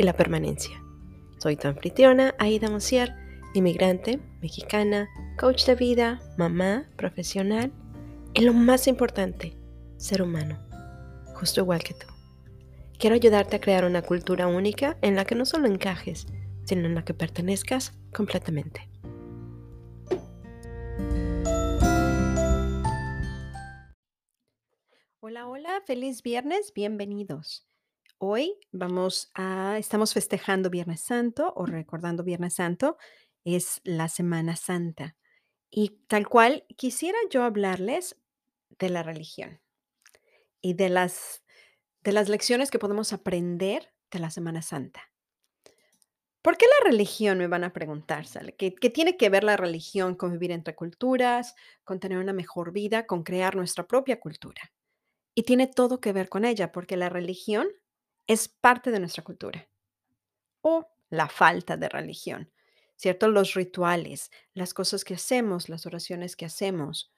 y la permanencia. Soy tu anfitriona, Aida Mosier, inmigrante, mexicana, coach de vida, mamá, profesional y lo más importante, ser humano, justo igual que tú. Quiero ayudarte a crear una cultura única en la que no solo encajes, sino en la que pertenezcas completamente. Hola, hola, feliz viernes, bienvenidos. Hoy vamos a, estamos festejando Viernes Santo o recordando Viernes Santo, es la Semana Santa. Y tal cual, quisiera yo hablarles de la religión y de las, de las lecciones que podemos aprender de la Semana Santa. ¿Por qué la religión? Me van a preguntar, ¿sale? ¿Qué, ¿Qué, tiene que ver la religión con vivir entre culturas, con tener una mejor vida, con crear nuestra propia cultura? Y tiene todo que ver con ella, porque la religión es parte de nuestra cultura. O la falta de religión, ¿cierto? Los rituales, las cosas que hacemos, las oraciones que hacemos,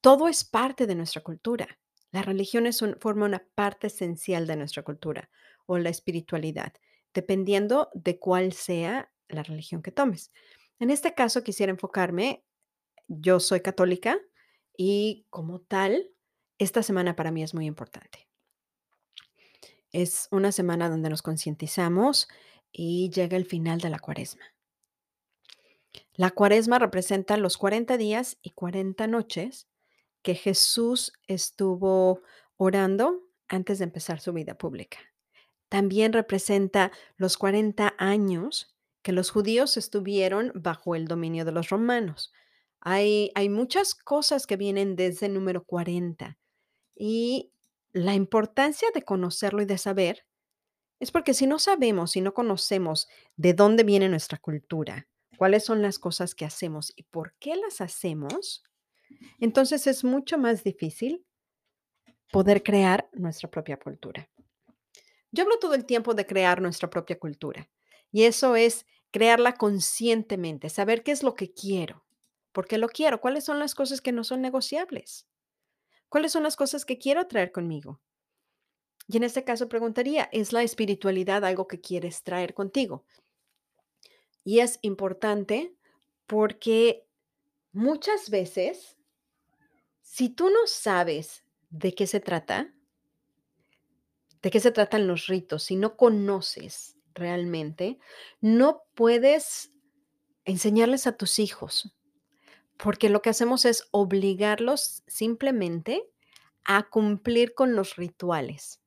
todo es parte de nuestra cultura. La religión es un, forma una parte esencial de nuestra cultura o la espiritualidad, dependiendo de cuál sea la religión que tomes. En este caso quisiera enfocarme, yo soy católica y como tal, esta semana para mí es muy importante. Es una semana donde nos concientizamos y llega el final de la cuaresma. La cuaresma representa los 40 días y 40 noches que Jesús estuvo orando antes de empezar su vida pública. También representa los 40 años que los judíos estuvieron bajo el dominio de los romanos. Hay, hay muchas cosas que vienen desde el número 40 y la importancia de conocerlo y de saber es porque si no sabemos, si no conocemos de dónde viene nuestra cultura, cuáles son las cosas que hacemos y por qué las hacemos, entonces es mucho más difícil poder crear nuestra propia cultura. Yo hablo todo el tiempo de crear nuestra propia cultura y eso es crearla conscientemente, saber qué es lo que quiero, por qué lo quiero, cuáles son las cosas que no son negociables. ¿Cuáles son las cosas que quiero traer conmigo? Y en este caso preguntaría, ¿es la espiritualidad algo que quieres traer contigo? Y es importante porque muchas veces, si tú no sabes de qué se trata, de qué se tratan los ritos, si no conoces realmente, no puedes enseñarles a tus hijos, porque lo que hacemos es obligarlos simplemente a cumplir con los rituales.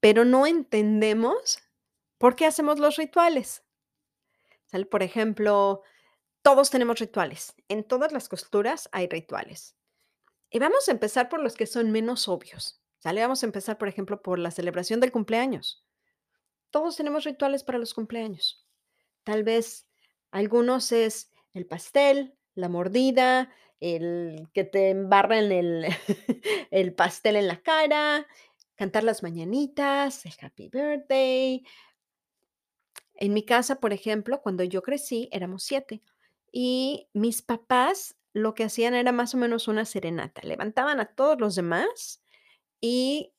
Pero no entendemos por qué hacemos los rituales. Por ejemplo, todos tenemos rituales. En todas las costuras hay rituales. Y vamos a empezar por los que son menos obvios. ¿Sale? Vamos a empezar, por ejemplo, por la celebración del cumpleaños. Todos tenemos rituales para los cumpleaños. Tal vez algunos es el pastel, la mordida, el que te embarren el, el pastel en la cara, cantar las mañanitas, el happy birthday. En mi casa, por ejemplo, cuando yo crecí, éramos siete y mis papás lo que hacían era más o menos una serenata. Levantaban a todos los demás y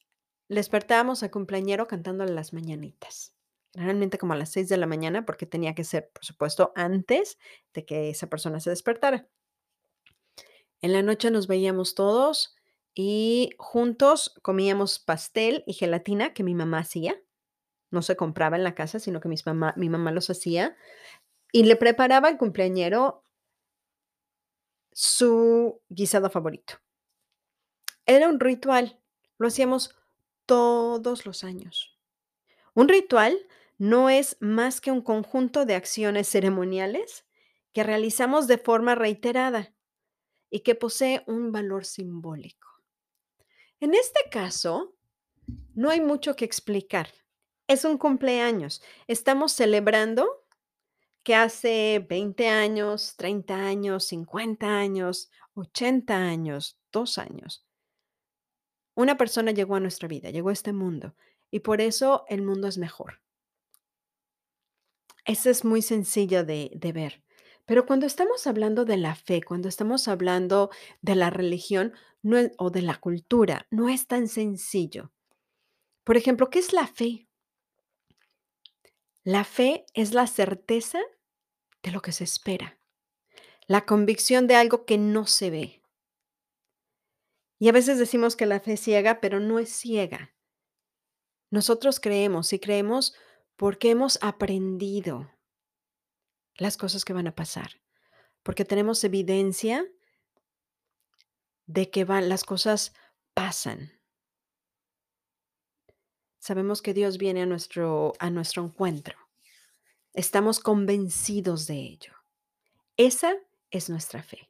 despertábamos al cumpleañero cantándole las mañanitas realmente como a las 6 de la mañana, porque tenía que ser, por supuesto, antes de que esa persona se despertara. En la noche nos veíamos todos y juntos comíamos pastel y gelatina que mi mamá hacía. No se compraba en la casa, sino que mamá, mi mamá los hacía. Y le preparaba al cumpleañero su guisado favorito. Era un ritual. Lo hacíamos todos los años. Un ritual no es más que un conjunto de acciones ceremoniales que realizamos de forma reiterada y que posee un valor simbólico. En este caso, no hay mucho que explicar. Es un cumpleaños. Estamos celebrando que hace 20 años, 30 años, 50 años, 80 años, 2 años una persona llegó a nuestra vida, llegó a este mundo, y por eso el mundo es mejor. Eso es muy sencillo de de ver. Pero cuando estamos hablando de la fe, cuando estamos hablando de la religión, no o de la cultura, no es tan sencillo. Por ejemplo, ¿qué es la fe? La fe es la certeza de lo que se espera, la convicción de algo que no se ve. Y a veces decimos que la fe es ciega, pero no es ciega. Nosotros creemos y creemos porque hemos aprendido las cosas que van a pasar, porque tenemos evidencia de que van las cosas pasan. Sabemos que Dios viene a nuestro a nuestro encuentro. Estamos convencidos de ello. Esa es nuestra fe.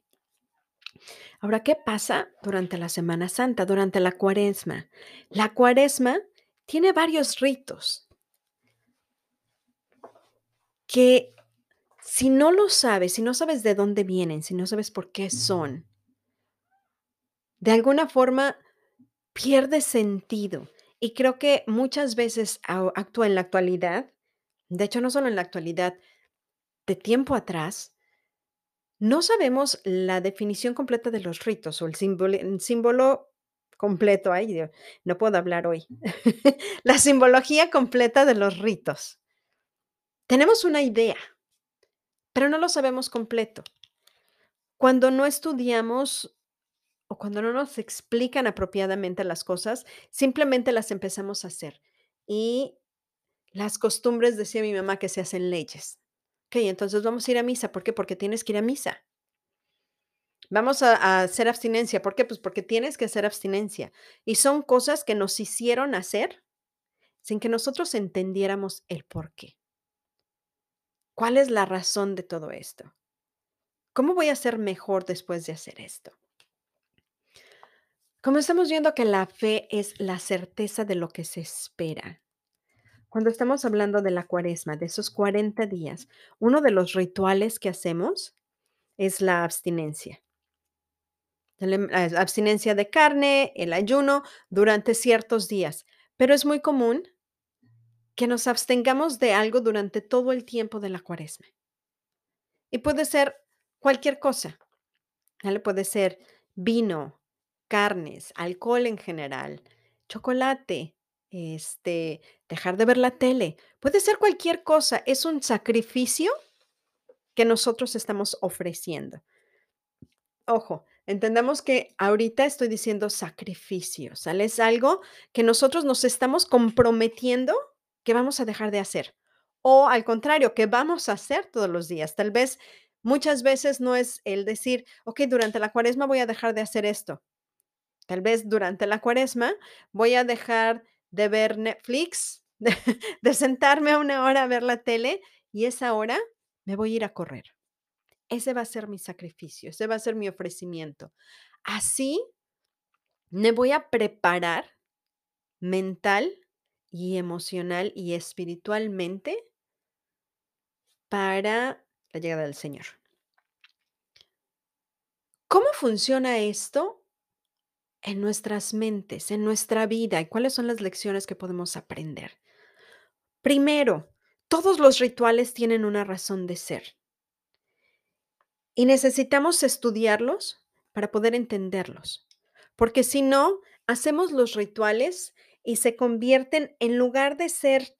Ahora, ¿qué pasa durante la Semana Santa, durante la Cuaresma? La Cuaresma tiene varios ritos que si no lo sabes, si no sabes de dónde vienen, si no sabes por qué son, de alguna forma pierde sentido. Y creo que muchas veces actúa en la actualidad, de hecho, no solo en la actualidad, de tiempo atrás, no sabemos la definición completa de los ritos o el símbolo el símbolo completo, ay, Dios, no puedo hablar hoy. La simbología completa de los ritos. Tenemos una idea, pero no lo sabemos completo. Cuando no estudiamos o cuando no nos explican apropiadamente las cosas, simplemente las empezamos a hacer. Y las costumbres, decía mi mamá, que se hacen leyes. Okey, entonces vamos a ir a misa, ¿por qué? Porque tienes que ir a misa. Vamos a hacer abstinencia, ¿por qué? Pues porque tienes que hacer abstinencia. Y son cosas que nos hicieron hacer sin que nosotros entendiéramos el porqué. ¿Cuál es la razón de todo esto? ¿Cómo voy a ser mejor después de hacer esto? Como estamos viendo que la fe es la certeza de lo que se espera. Cuando estamos hablando de la Cuaresma, de esos 40 días, uno de los rituales que hacemos es la abstinencia. Ah, abstinencia de carne, el ayuno durante ciertos días, pero es muy común que nos abstengamos de algo durante todo el tiempo de la Cuaresma. Y puede ser cualquier cosa, ¿vale? Puede ser vino, carnes, alcohol en general, chocolate, este, dejar de ver la tele, puede ser cualquier cosa, es un sacrificio que nosotros estamos ofreciendo. Ojo, entendamos que ahorita estoy diciendo sacrificio, ¿sale? Es algo que nosotros nos estamos comprometiendo que vamos a dejar de hacer, o al contrario, que vamos a hacer todos los días. Tal vez, muchas veces no es el decir: "Okey, durante la Cuaresma voy a dejar de hacer esto". Tal vez durante la Cuaresma voy a dejar de ver Netflix, de de sentarme una hora a ver la tele, y esa hora me voy a ir a correr. Ese va a ser mi sacrificio, ese va a ser mi ofrecimiento. Así me voy a preparar mental y emocional y espiritualmente para la llegada del Señor. ¿Cómo funciona esto en nuestras mentes, en nuestra vida, y cuáles son las lecciones que podemos aprender? Primero, todos los rituales tienen una razón de ser. Y necesitamos estudiarlos para poder entenderlos, porque si no, hacemos los rituales y se convierten, en lugar de ser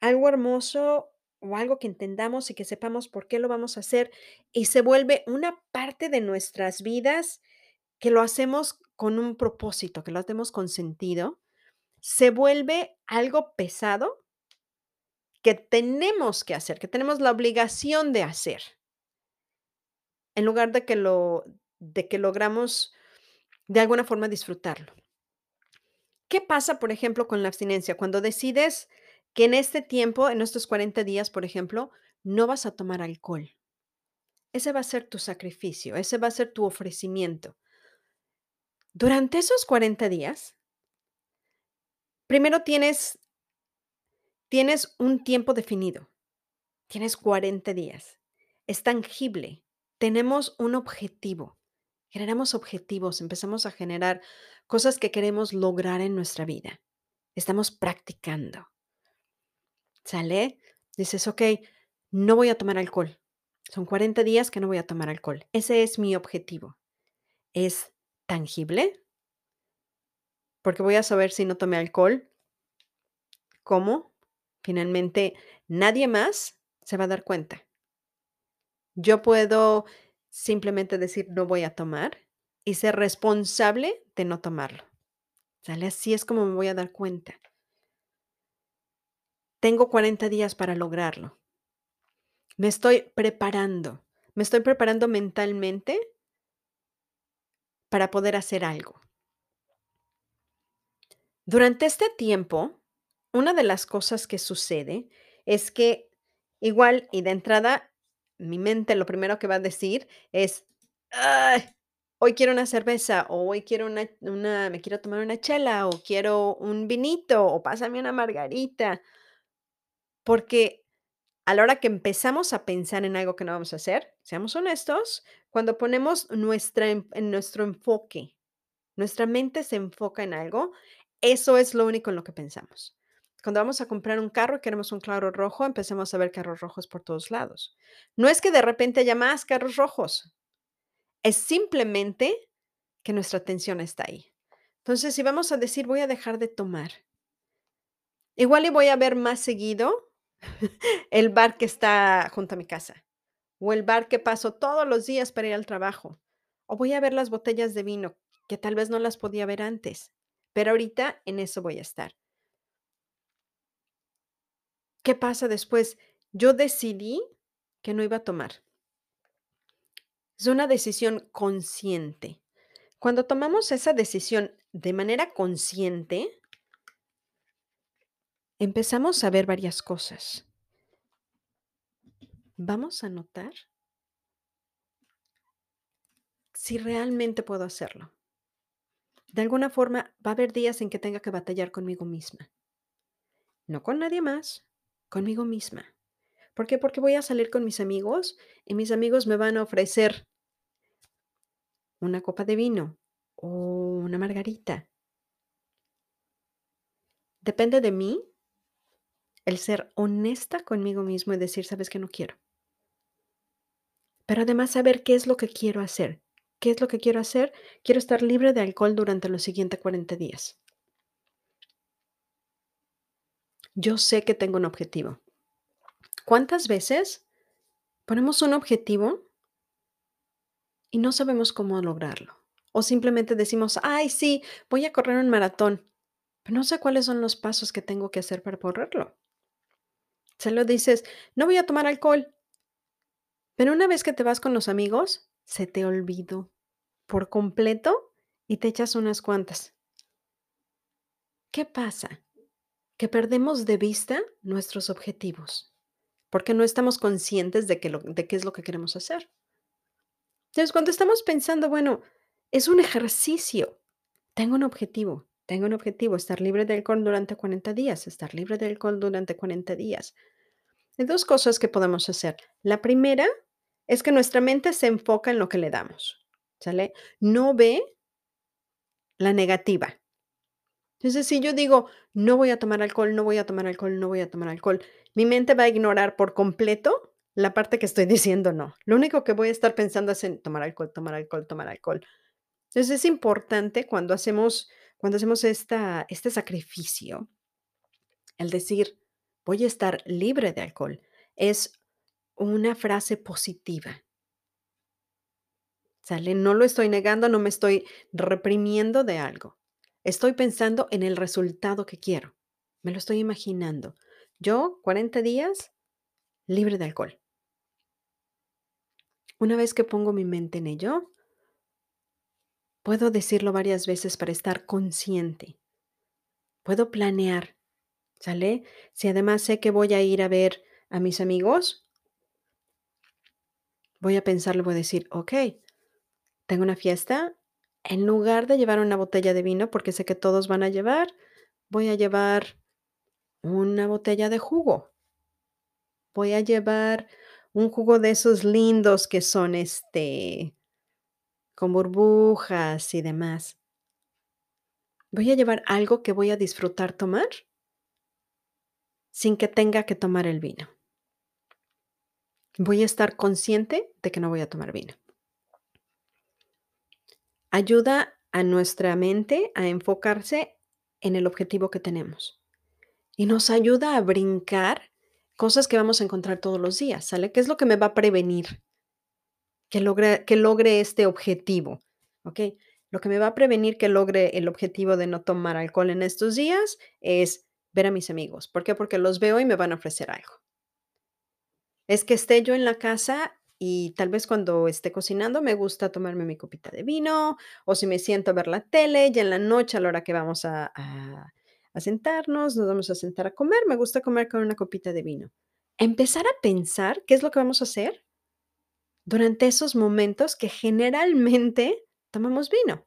algo hermoso o algo que entendamos y que sepamos por qué lo vamos a hacer, y se vuelve una parte de nuestras vidas que lo hacemos con un propósito, que lo hacemos con sentido, se vuelve algo pesado que tenemos que hacer, que tenemos la obligación de hacer. En lugar de que lo de que logramos de alguna forma disfrutarlo. ¿Qué pasa, por ejemplo, con la abstinencia? Cuando decides que en este tiempo, en estos 40 días, por ejemplo, no vas a tomar alcohol. Ese va a ser tu sacrificio, ese va a ser tu ofrecimiento. Durante esos 40 días primero tienes Tienes un tiempo definido. Tienes 40 días. Es tangible. Tenemos un objetivo. Generamos objetivos, empezamos a generar cosas que queremos lograr en nuestra vida. Estamos practicando. ¿Sale? Dices, ok, no voy a tomar alcohol. Son 40 días que no voy a tomar alcohol. Ese es mi objetivo. ¿Es tangible? Porque voy a saber si no tomé alcohol. ¿Cómo? Finalmente, nadie más se va a dar cuenta. Yo puedo simplemente decir no voy a tomar y ser responsable de no tomarlo. ¿Sale? Así es como me voy a dar cuenta. Tengo 40 días para lograrlo. Me estoy preparando. Me estoy preparando mentalmente para poder hacer algo. Durante este tiempo, una de las cosas que sucede es que igual y de entrada, mi mente lo primero que va a decir es, "Ay, hoy quiero una cerveza o hoy quiero una, una- me quiero tomar una chela o quiero un vinito o pásame una margarita, porque a la hora que empezamos a pensar en algo que no vamos a hacer, seamos honestos, cuando ponemos nuestra, en nuestro enfoque nuestra mente se enfoca en algo, eso es lo único en lo que pensamos. Cuando vamos a comprar un carro y queremos un claro rojo, empecemos a ver carros rojos por todos lados. No es que de repente haya más carros rojos, es simplemente que nuestra atención está ahí. Entonces, si vamos a decir, voy a dejar de tomar, igual y voy a ver más seguido el bar que está junto a mi casa o el bar que paso todos los días para ir al trabajo. O voy a ver las botellas de vino que tal vez no las podía ver antes, pero ahorita en eso voy a estar. ¿Qué pasa después? Yo decidí que no iba a tomar. Es una decisión consciente. Cuando tomamos esa decisión de manera consciente, empezamos a ver varias cosas. Vamos a notar si realmente puedo hacerlo. De alguna forma, va a haber días en que tenga que batallar conmigo misma. No con nadie más, conmigo misma. ¿Por qué? Porque voy a salir con mis amigos y mis amigos me van a ofrecer una copa de vino o una margarita. Depende de mí el ser honesta conmigo mismo y decir, sabes que no quiero. Pero además saber qué es lo que quiero hacer. ¿Qué es lo que quiero hacer? Quiero estar libre de alcohol durante los siguientes 40 días. Yo sé que tengo un objetivo. ¿Cuántas veces ponemos un objetivo y no sabemos cómo lograrlo? O simplemente decimos, ay, sí, voy a correr un maratón, pero no sé cuáles son los pasos que tengo que hacer para correrlo. Se lo dices, no voy a tomar alcohol, pero una vez que te vas con los amigos, se te olvidó por completo y te echas unas cuantas. ¿Qué pasa? Que perdemos de vista nuestros objetivos, porque no estamos conscientes de, que de qué es lo que queremos hacer. Entonces, cuando estamos pensando, bueno, es un ejercicio, tengo un objetivo, tengo un objetivo, estar libre de alcohol durante 40 días, estar libre de alcohol durante 40 días. Hay dos cosas que podemos hacer. La primera es que nuestra mente se enfoca en lo que le damos, ¿sale? No ve la negativa. Entonces, si yo digo, no voy a tomar alcohol, no voy a tomar alcohol, no voy a tomar alcohol, mi mente va a ignorar por completo la parte que estoy diciendo no. Lo único que voy a estar pensando es en tomar alcohol, tomar alcohol, tomar alcohol. Entonces, es importante cuando hacemos, cuando hacemos esta, este sacrificio, el decir, voy a estar libre de alcohol, es una frase positiva. ¿Sale? No lo estoy negando, no me estoy reprimiendo de algo. Estoy pensando en el resultado que quiero. Me lo estoy imaginando. Yo, 40 días libre de alcohol. Una vez que pongo mi mente en ello, puedo decirlo varias veces para estar consciente. Puedo planear, ¿sale? Si además sé que voy a ir a ver a mis amigos, voy a pensarlo, voy a decir, ok, tengo una fiesta, en lugar de llevar una botella de vino, porque sé que todos van a llevar, voy a llevar una botella de jugo. Voy a llevar un jugo de esos lindos que son, este, con burbujas y demás. Voy a llevar algo que voy a disfrutar tomar sin que tenga que tomar el vino. Voy a estar consciente de que no voy a tomar vino. Ayuda a nuestra mente a enfocarse en el objetivo que tenemos y nos ayuda a brincar cosas que vamos a encontrar todos los días, ¿sale? ¿Qué es lo que me va a prevenir que logre, que logre este objetivo? ¿Ok? Lo que me va a prevenir que logre el objetivo de no tomar alcohol en estos días es ver a mis amigos. ¿Por qué? Porque los veo y me van a ofrecer algo. Es que esté yo en la casa y tal vez cuando esté cocinando me gusta tomarme mi copita de vino o si me siento a ver la tele y en la noche a la hora que vamos a, a- a sentarnos, nos vamos a sentar a comer, me gusta comer con una copita de vino. Empezar a pensar qué es lo que vamos a hacer durante esos momentos que generalmente tomamos vino.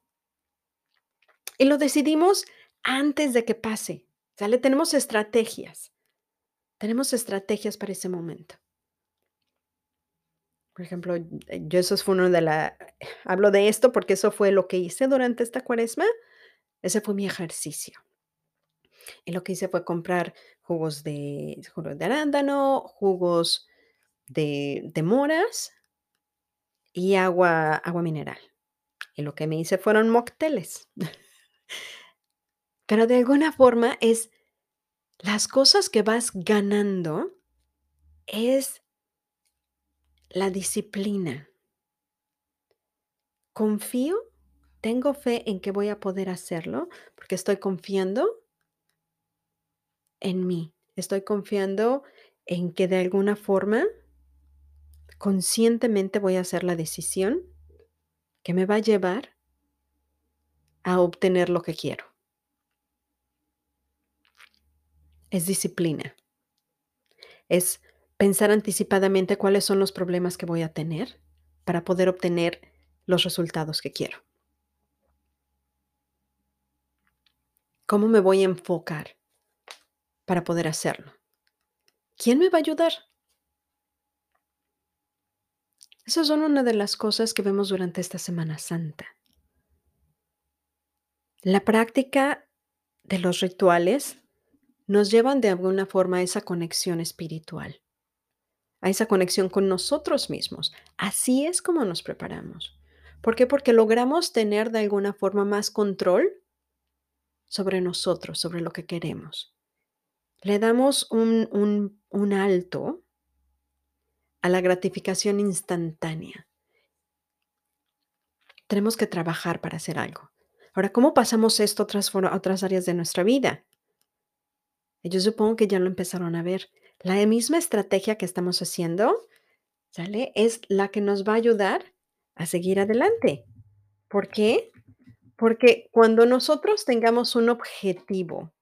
Y lo decidimos antes de que pase. ¿Sale? Tenemos estrategias. Tenemos estrategias para ese momento. Por ejemplo, yo eso fue uno de la hablo de esto porque eso fue lo que hice durante esta Cuaresma, ese fue mi ejercicio. Y lo que hice fue comprar jugos de jugos de arándano, jugos de de moras y agua agua mineral. Y lo que me hice fueron mocteles. Pero de alguna forma es las cosas que vas ganando es la disciplina. Confío, tengo fe en que voy a poder hacerlo, porque estoy confiando en mí. Estoy confiando en que de alguna forma, conscientemente voy a hacer la decisión que me va a llevar a obtener lo que quiero. Es disciplina. Es pensar anticipadamente cuáles son los problemas que voy a tener para poder obtener los resultados que quiero. ¿Cómo me voy a enfocar para poder hacerlo? ¿Quién me va a ayudar? Esas son una de las cosas que vemos durante esta Semana Santa. La práctica de los rituales nos llevan de alguna forma a esa conexión espiritual, a esa conexión con nosotros mismos. Así es como nos preparamos. ¿Por qué? Porque logramos tener de alguna forma más control sobre nosotros, sobre lo que queremos. Le damos un, un, un alto a la gratificación instantánea. Tenemos que trabajar para hacer algo. Ahora, ¿cómo pasamos esto a otras, áreas de nuestra vida? Yo supongo que ya lo empezaron a ver. La misma estrategia que estamos haciendo, ¿sale? Es la que nos va a ayudar a seguir adelante. ¿Por qué? Porque cuando nosotros tengamos un objetivo.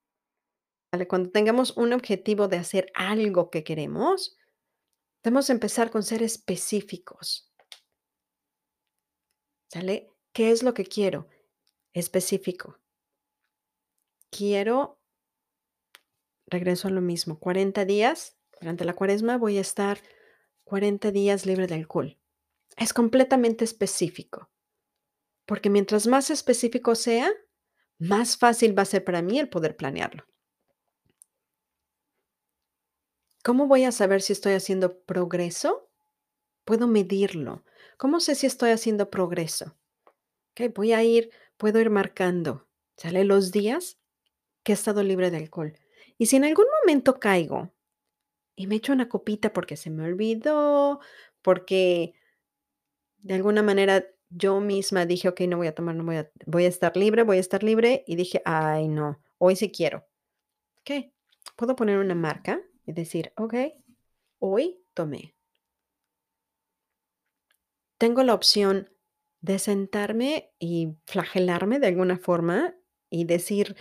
Cuando tengamos un objetivo de hacer algo que queremos, debemos empezar con ser específicos, ¿sale? ¿Qué es lo que quiero? Específico. Quiero, regreso a lo mismo, 40 días, durante la cuaresma voy a estar 40 días libre de alcohol. Es completamente específico, porque mientras más específico sea, más fácil va a ser para mí el poder planearlo. ¿Cómo voy a saber si estoy haciendo progreso? Puedo medirlo. ¿Cómo sé si estoy haciendo progreso? Ok, voy a ir, puedo ir marcando, ¿sale? Los días que he estado libre de alcohol. Y si en algún momento caigo y me echo una copita porque se me olvidó, porque de alguna manera yo misma dije, ok, no voy a tomar, no voy a, voy a estar libre, voy a estar libre, y dije, ay, no, hoy sí quiero. Ok, puedo poner una marca y decir, ok, hoy tomé. Tengo la opción de sentarme y flagelarme de alguna forma y decir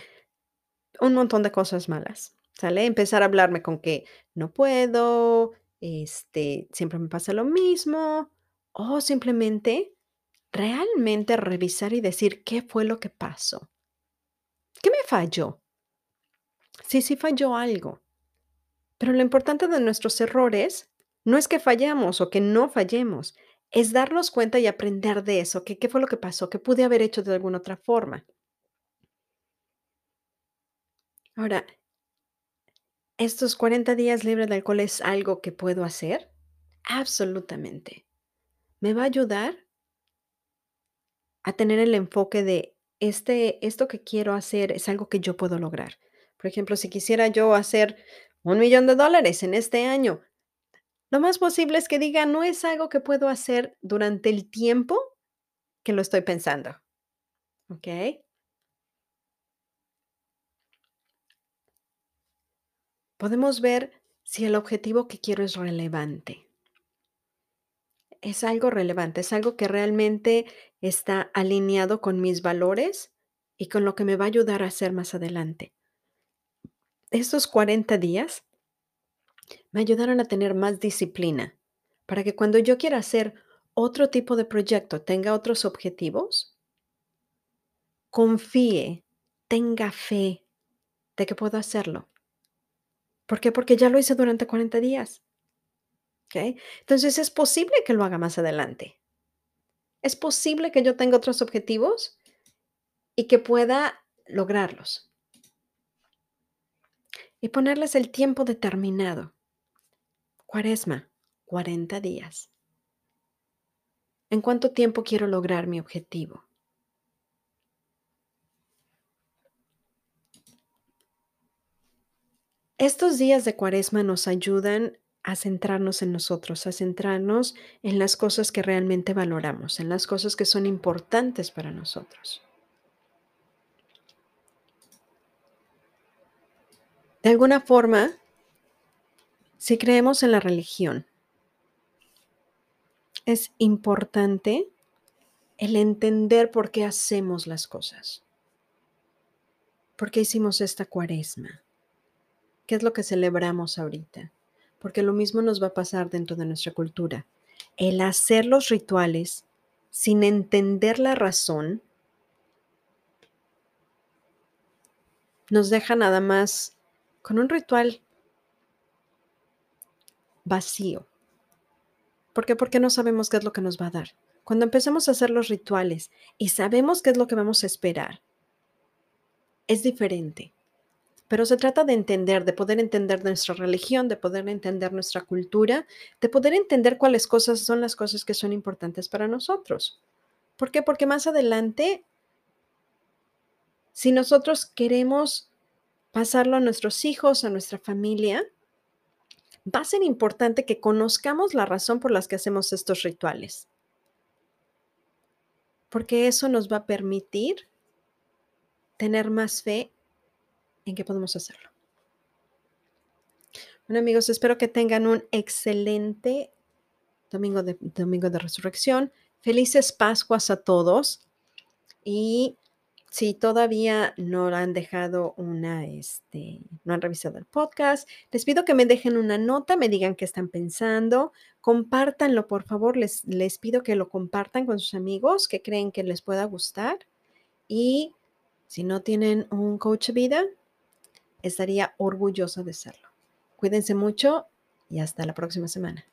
un montón de cosas malas, ¿sale? Empezar a hablarme con que no puedo, este, siempre me pasa lo mismo, o simplemente realmente revisar y decir qué fue lo que pasó, qué me falló, Sí, sí falló algo. Pero lo importante de nuestros errores no es que fallamos o que no fallemos, es darnos cuenta y aprender de eso, que qué fue lo que pasó, que pude haber hecho de alguna otra forma. Ahora, ¿estos 40 días libre de alcohol es algo que puedo hacer? Absolutamente. ¿Me va a ayudar? A tener el enfoque de este esto que quiero hacer es algo que yo puedo lograr. Por ejemplo, si quisiera yo hacer $1,000,000 en este año, lo más posible es que diga: "No es algo que puedo hacer durante el tiempo que lo estoy pensando", ¿okey? Podemos ver si el objetivo que quiero es relevante. Es algo relevante, es algo que realmente está alineado con mis valores y con lo que me va a ayudar a hacer más adelante. Estos 40 días me ayudaron a tener más disciplina, para que cuando yo quiera hacer otro tipo de proyecto, tenga otros objetivos confíe, tenga fe de que puedo hacerlo. ¿Por qué? Porque ya lo hice durante 40 días. ¿Okey? Entonces, es posible que lo haga más adelante. Es posible que yo tenga otros objetivos y que pueda lograrlos. Y ponerles el tiempo determinado. Cuaresma, 40 días. ¿En cuánto tiempo quiero lograr mi objetivo? Estos días de Cuaresma nos ayudan a centrarnos en nosotros, a centrarnos en las cosas que realmente valoramos, en las cosas que son importantes para nosotros. De alguna forma si creemos en la religión es importante el entender por qué hacemos las cosas. ¿Por qué hicimos esta Cuaresma? ¿Qué es lo que celebramos ahorita? Porque lo mismo nos va a pasar dentro de nuestra cultura. El hacer los rituales sin entender la razón nos deja nada más con un ritual vacío. ¿Por qué? Porque no sabemos qué es lo que nos va a dar. Cuando empecemos a hacer los rituales y sabemos qué es lo que vamos a esperar es diferente. Pero se trata de entender, de poder entender nuestra religión, de poder entender nuestra cultura, de poder entender cuáles cosas son las cosas que son importantes para nosotros. ¿Por qué? Porque más adelante si nosotros queremos pasarlo a nuestros hijos, a nuestra familia va a ser importante que conozcamos la razón por las que hacemos estos rituales. Porque eso nos va a permitir tener más fe en que podemos hacerlo. Bueno, amigos, espero que tengan un excelente domingo de domingo de resurrección. Felices Pascuas a todos. Y si todavía no han dejado una, este, no han revisado el podcast, les pido que me dejen una nota, me digan qué están pensando, compártanlo, por favor, les les pido que lo compartan con sus amigos que creen que les pueda gustar. Y si no tienen un coach de vida, estaría orgullosa de serlo. Cuídense mucho y hasta la próxima semana.